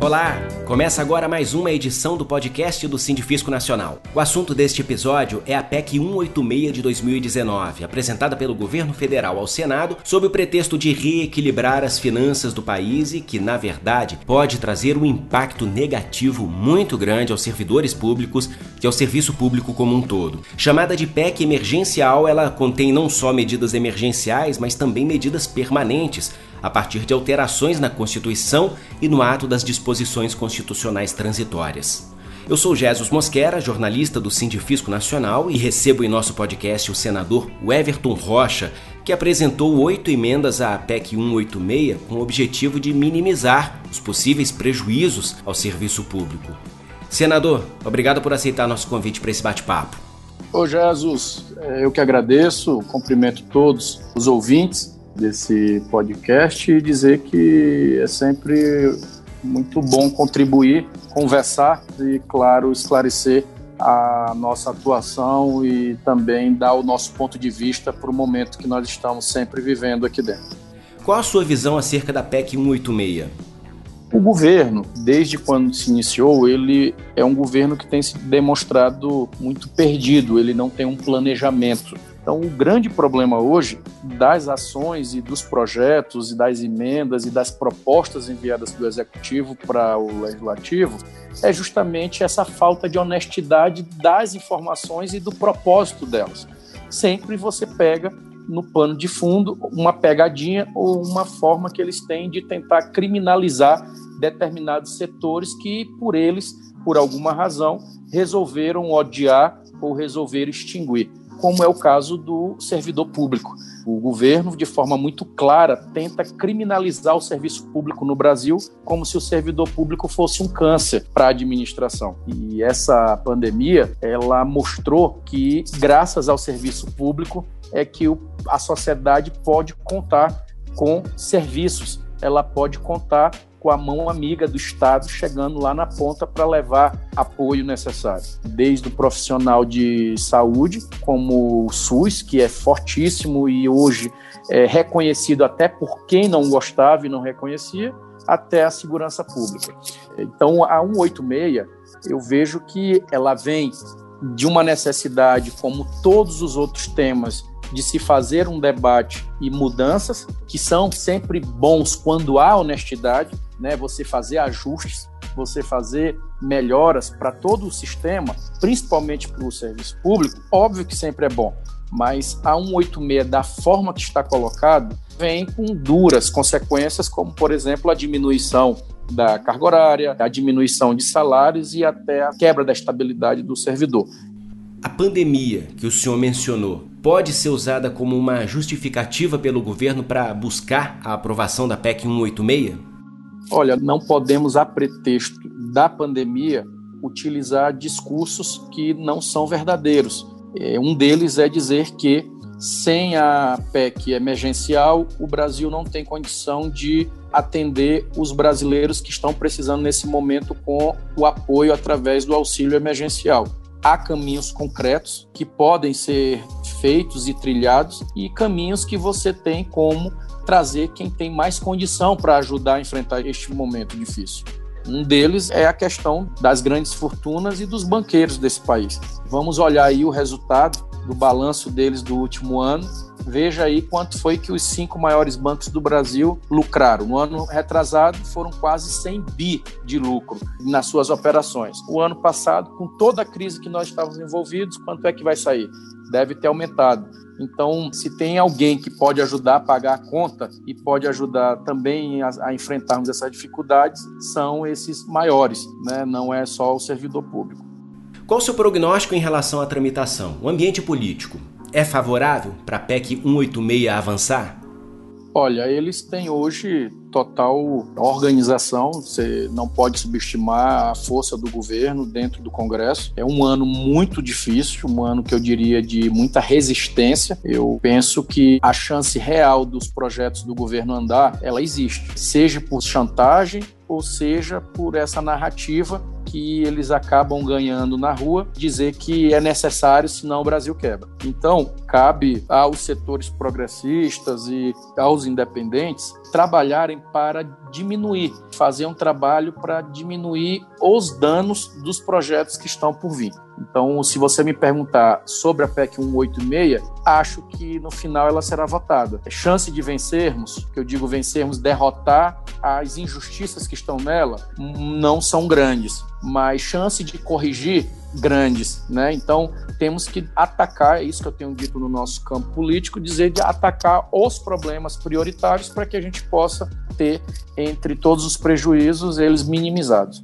Olá! Começa agora mais uma edição do podcast do Sindifisco Nacional. O assunto deste episódio é a PEC 186 de 2019, apresentada pelo governo federal ao Senado sob o pretexto de reequilibrar as finanças do país e que, na verdade, pode trazer um impacto negativo muito grande aos servidores públicos e ao serviço público como um todo. Chamada de PEC emergencial, ela contém não só medidas emergenciais, mas também medidas permanentes a partir de alterações na Constituição e no ato das disposições constitucionais transitórias. Eu sou Jesus Mosquera, jornalista do Sindifisco Nacional, e recebo em nosso podcast o senador Everton Rocha, que apresentou oito emendas à PEC 186 com o objetivo de minimizar os possíveis prejuízos ao serviço público. Senador, obrigado por aceitar nosso convite para esse bate-papo. Ô Jesus, é, eu que agradeço, cumprimento todos os ouvintes desse podcast e dizer que é sempre muito bom contribuir, conversar e, claro, esclarecer a nossa atuação e também dar o nosso ponto de vista para o momento que nós estamos sempre vivendo aqui dentro. Qual a sua visão acerca da PEC 186? O governo, desde quando se iniciou, ele é um governo que tem se demonstrado muito perdido, ele não tem um planejamento. Então, o grande problema hoje das ações e dos projetos e das emendas e das propostas enviadas do executivo para o legislativo é justamente essa falta de honestidade das informações e do propósito delas. Sempre você pega no pano de fundo uma pegadinha ou uma forma que eles têm de tentar criminalizar determinados setores que, por eles, por alguma razão, resolveram odiar ou resolveram extinguir como é o caso do servidor público. O governo, de forma muito clara, tenta criminalizar o serviço público no Brasil como se o servidor público fosse um câncer para a administração. E essa pandemia, ela mostrou que, graças ao serviço público, é que a sociedade pode contar com serviços, ela pode contar com a mão amiga do Estado chegando lá na ponta para levar apoio necessário. Desde o profissional de saúde, como o SUS, que é fortíssimo e hoje é reconhecido até por quem não gostava e não reconhecia, até a segurança pública. Então, a 186, eu vejo que ela vem de uma necessidade, como todos os outros temas de se fazer um debate e mudanças, que são sempre bons quando há honestidade, né? Você fazer ajustes, você fazer melhoras para todo o sistema, principalmente para o serviço público, óbvio que sempre é bom, mas a 186 da forma que está colocado vem com duras consequências, como por exemplo a diminuição da carga horária, a diminuição de salários e até a quebra da estabilidade do servidor. A pandemia que o senhor mencionou pode ser usada como uma justificativa pelo governo para buscar a aprovação da PEC 186? Olha, não podemos, a pretexto da pandemia, utilizar discursos que não são verdadeiros. É, um deles é dizer que sem a PEC emergencial, o Brasil não tem condição de atender os brasileiros que estão precisando nesse momento com o apoio através do auxílio emergencial há caminhos concretos que podem ser feitos e trilhados e caminhos que você tem como trazer quem tem mais condição para ajudar a enfrentar este momento difícil. Um deles é a questão das grandes fortunas e dos banqueiros desse país. Vamos olhar aí o resultado do balanço deles do último ano Veja aí quanto foi que os cinco maiores bancos do Brasil lucraram. No ano retrasado, foram quase 100 bi de lucro nas suas operações. O ano passado, com toda a crise que nós estávamos envolvidos, quanto é que vai sair? Deve ter aumentado. Então, se tem alguém que pode ajudar a pagar a conta e pode ajudar também a, a enfrentarmos essas dificuldades, são esses maiores, né? não é só o servidor público. Qual o seu prognóstico em relação à tramitação? O ambiente político é favorável para a PEC 186 avançar? Olha, eles têm hoje total organização, você não pode subestimar a força do governo dentro do Congresso. É um ano muito difícil, um ano que eu diria de muita resistência. Eu penso que a chance real dos projetos do governo andar, ela existe, seja por chantagem ou seja por essa narrativa que eles acabam ganhando na rua, dizer que é necessário, senão o Brasil quebra. Então, cabe aos setores progressistas e aos independentes trabalharem para diminuir, fazer um trabalho para diminuir os danos dos projetos que estão por vir. Então, se você me perguntar sobre a PEC 186, acho que no final ela será votada. A chance de vencermos, que eu digo vencermos, derrotar as injustiças que estão nela, não são grandes, mas chance de corrigir grandes, né? Então temos que atacar, é isso que eu tenho dito no nosso campo político, dizer de atacar os problemas prioritários para que a gente possa ter entre todos os prejuízos eles minimizados.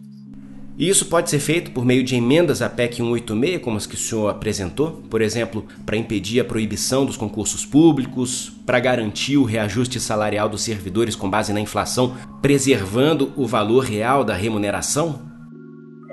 E isso pode ser feito por meio de emendas à PEC 186, como as que o senhor apresentou, por exemplo, para impedir a proibição dos concursos públicos, para garantir o reajuste salarial dos servidores com base na inflação, preservando o valor real da remuneração?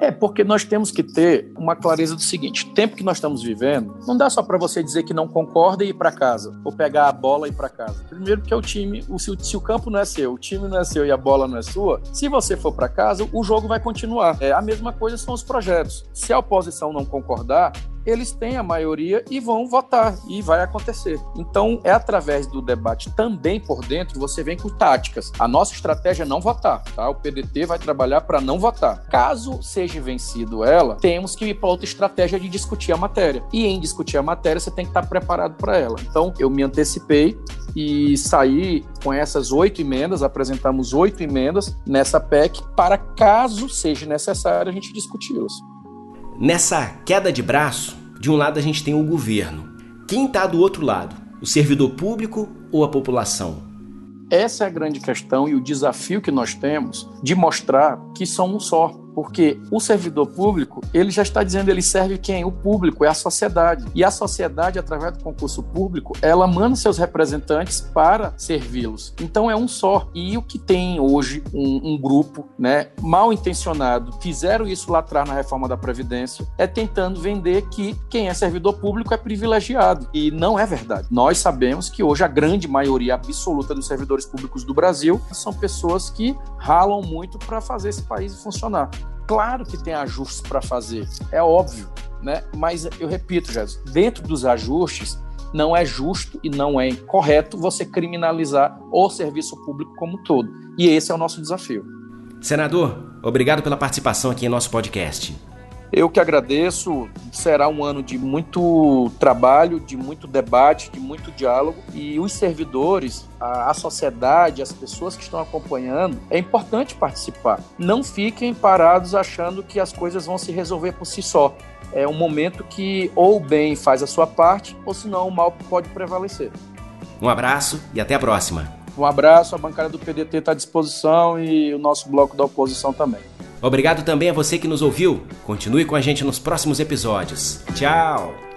É, porque nós temos que ter uma clareza do seguinte: tempo que nós estamos vivendo, não dá só para você dizer que não concorda e ir para casa, ou pegar a bola e ir para casa. Primeiro, porque o time, o, se, se, o campo não é seu, o time não é seu e a bola não é sua, se você for para casa, o jogo vai continuar. É, a mesma coisa são os projetos. Se a oposição não concordar, eles têm a maioria e vão votar, e vai acontecer. Então, é através do debate também por dentro, você vem com táticas. A nossa estratégia é não votar, tá? O PDT vai trabalhar para não votar. Caso seja vencido ela, temos que ir para outra estratégia de discutir a matéria. E em discutir a matéria, você tem que estar preparado para ela. Então, eu me antecipei e saí com essas oito emendas, apresentamos oito emendas nessa PEC para caso seja necessário a gente discuti-las. Nessa queda de braço, de um lado a gente tem o governo. Quem está do outro lado? O servidor público ou a população? Essa é a grande questão e o desafio que nós temos de mostrar que são um só porque o servidor público, ele já está dizendo, ele serve quem? O público, é a sociedade. E a sociedade, através do concurso público, ela manda seus representantes para servi-los. Então é um só. E o que tem hoje um, um, grupo, né, mal intencionado, fizeram isso lá atrás na reforma da Previdência, é tentando vender que quem é servidor público é privilegiado. E não é verdade. Nós sabemos que hoje a grande maioria absoluta dos servidores públicos do Brasil são pessoas que ralam muito para fazer esse país funcionar. Claro que tem ajustes para fazer, é óbvio, né? Mas eu repito, Jesus, dentro dos ajustes, não é justo e não é correto você criminalizar o serviço público como um todo. E esse é o nosso desafio. Senador, obrigado pela participação aqui em nosso podcast. Eu que agradeço. Será um ano de muito trabalho, de muito debate, de muito diálogo. E os servidores, a, a, sociedade, as pessoas que estão acompanhando, é importante participar. Não fiquem parados achando que as coisas vão se resolver por si só. É um momento que ou o bem faz a sua parte, ou senão o mal pode prevalecer. Um abraço e até a próxima. Um abraço, a bancada do PDT está à disposição e o nosso bloco da oposição também. Obrigado também a você que nos ouviu. Continue com a gente nos próximos episódios. Tchau!